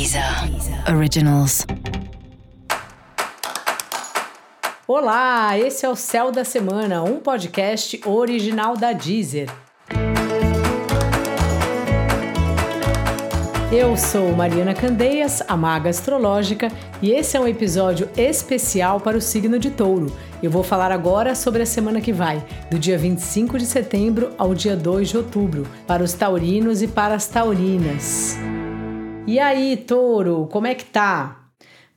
Deezer Originals. Olá, esse é o Céu da Semana, um podcast original da Deezer. Eu sou Mariana Candeias, a maga astrológica, e esse é um episódio especial para o signo de Touro. Eu vou falar agora sobre a semana que vai, do dia 25 de setembro ao dia 2 de outubro, para os taurinos e para as taurinas. E aí, Touro, como é que tá?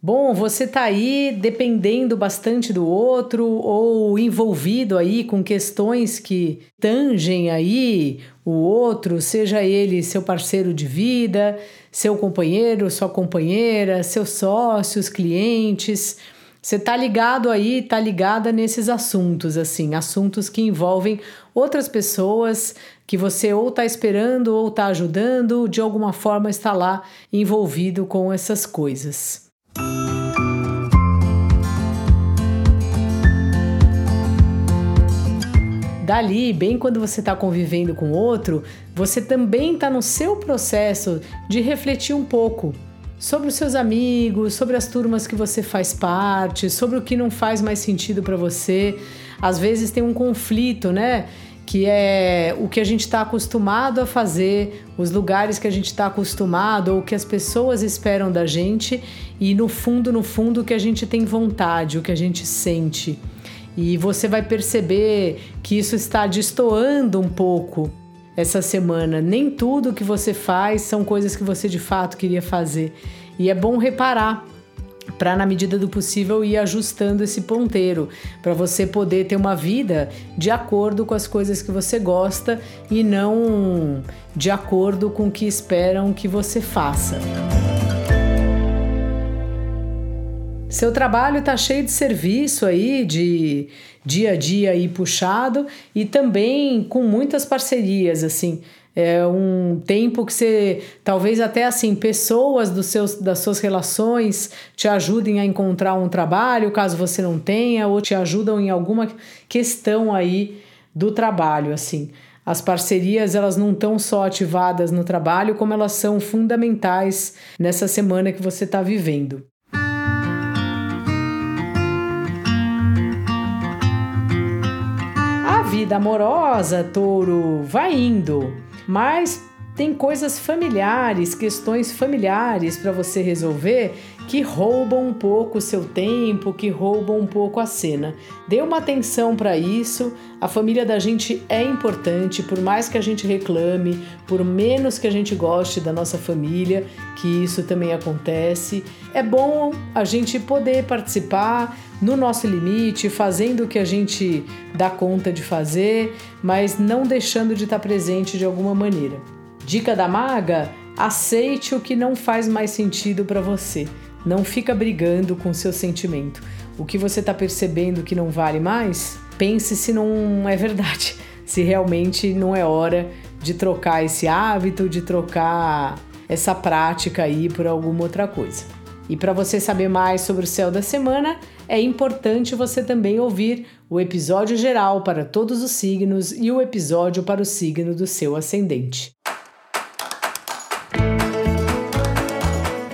Bom, você tá aí dependendo bastante do outro ou envolvido aí com questões que tangem aí o outro, seja ele seu parceiro de vida, seu companheiro, sua companheira, seus sócios, clientes. Você tá ligado aí, tá ligada nesses assuntos, assim, assuntos que envolvem outras pessoas que você ou tá esperando ou tá ajudando, de alguma forma está lá envolvido com essas coisas. Dali, bem quando você está convivendo com outro, você também está no seu processo de refletir um pouco sobre os seus amigos, sobre as turmas que você faz parte, sobre o que não faz mais sentido para você. Às vezes tem um conflito, né? que é o que a gente está acostumado a fazer, os lugares que a gente está acostumado ou que as pessoas esperam da gente e no fundo, no fundo, o que a gente tem vontade, o que a gente sente. E você vai perceber que isso está destoando um pouco essa semana. Nem tudo que você faz são coisas que você de fato queria fazer. E é bom reparar para na medida do possível ir ajustando esse ponteiro, para você poder ter uma vida de acordo com as coisas que você gosta e não de acordo com o que esperam que você faça. Seu trabalho está cheio de serviço aí, de dia a dia aí puxado e também com muitas parcerias, assim. É um tempo que você, talvez até assim, pessoas dos seus, das suas relações te ajudem a encontrar um trabalho, caso você não tenha, ou te ajudam em alguma questão aí do trabalho, assim. As parcerias, elas não estão só ativadas no trabalho, como elas são fundamentais nessa semana que você está vivendo. Vida amorosa, touro, vai indo. Mas tem coisas familiares, questões familiares para você resolver que roubam um pouco o seu tempo, que roubam um pouco a cena. Dê uma atenção para isso. A família da gente é importante, por mais que a gente reclame, por menos que a gente goste da nossa família, que isso também acontece. É bom a gente poder participar no nosso limite, fazendo o que a gente dá conta de fazer, mas não deixando de estar presente de alguma maneira. Dica da maga: aceite o que não faz mais sentido para você. Não fica brigando com seu sentimento. O que você está percebendo que não vale mais, pense se não é verdade, se realmente não é hora de trocar esse hábito, de trocar essa prática aí por alguma outra coisa. E para você saber mais sobre o céu da semana, é importante você também ouvir o episódio geral para todos os signos e o episódio para o signo do seu ascendente.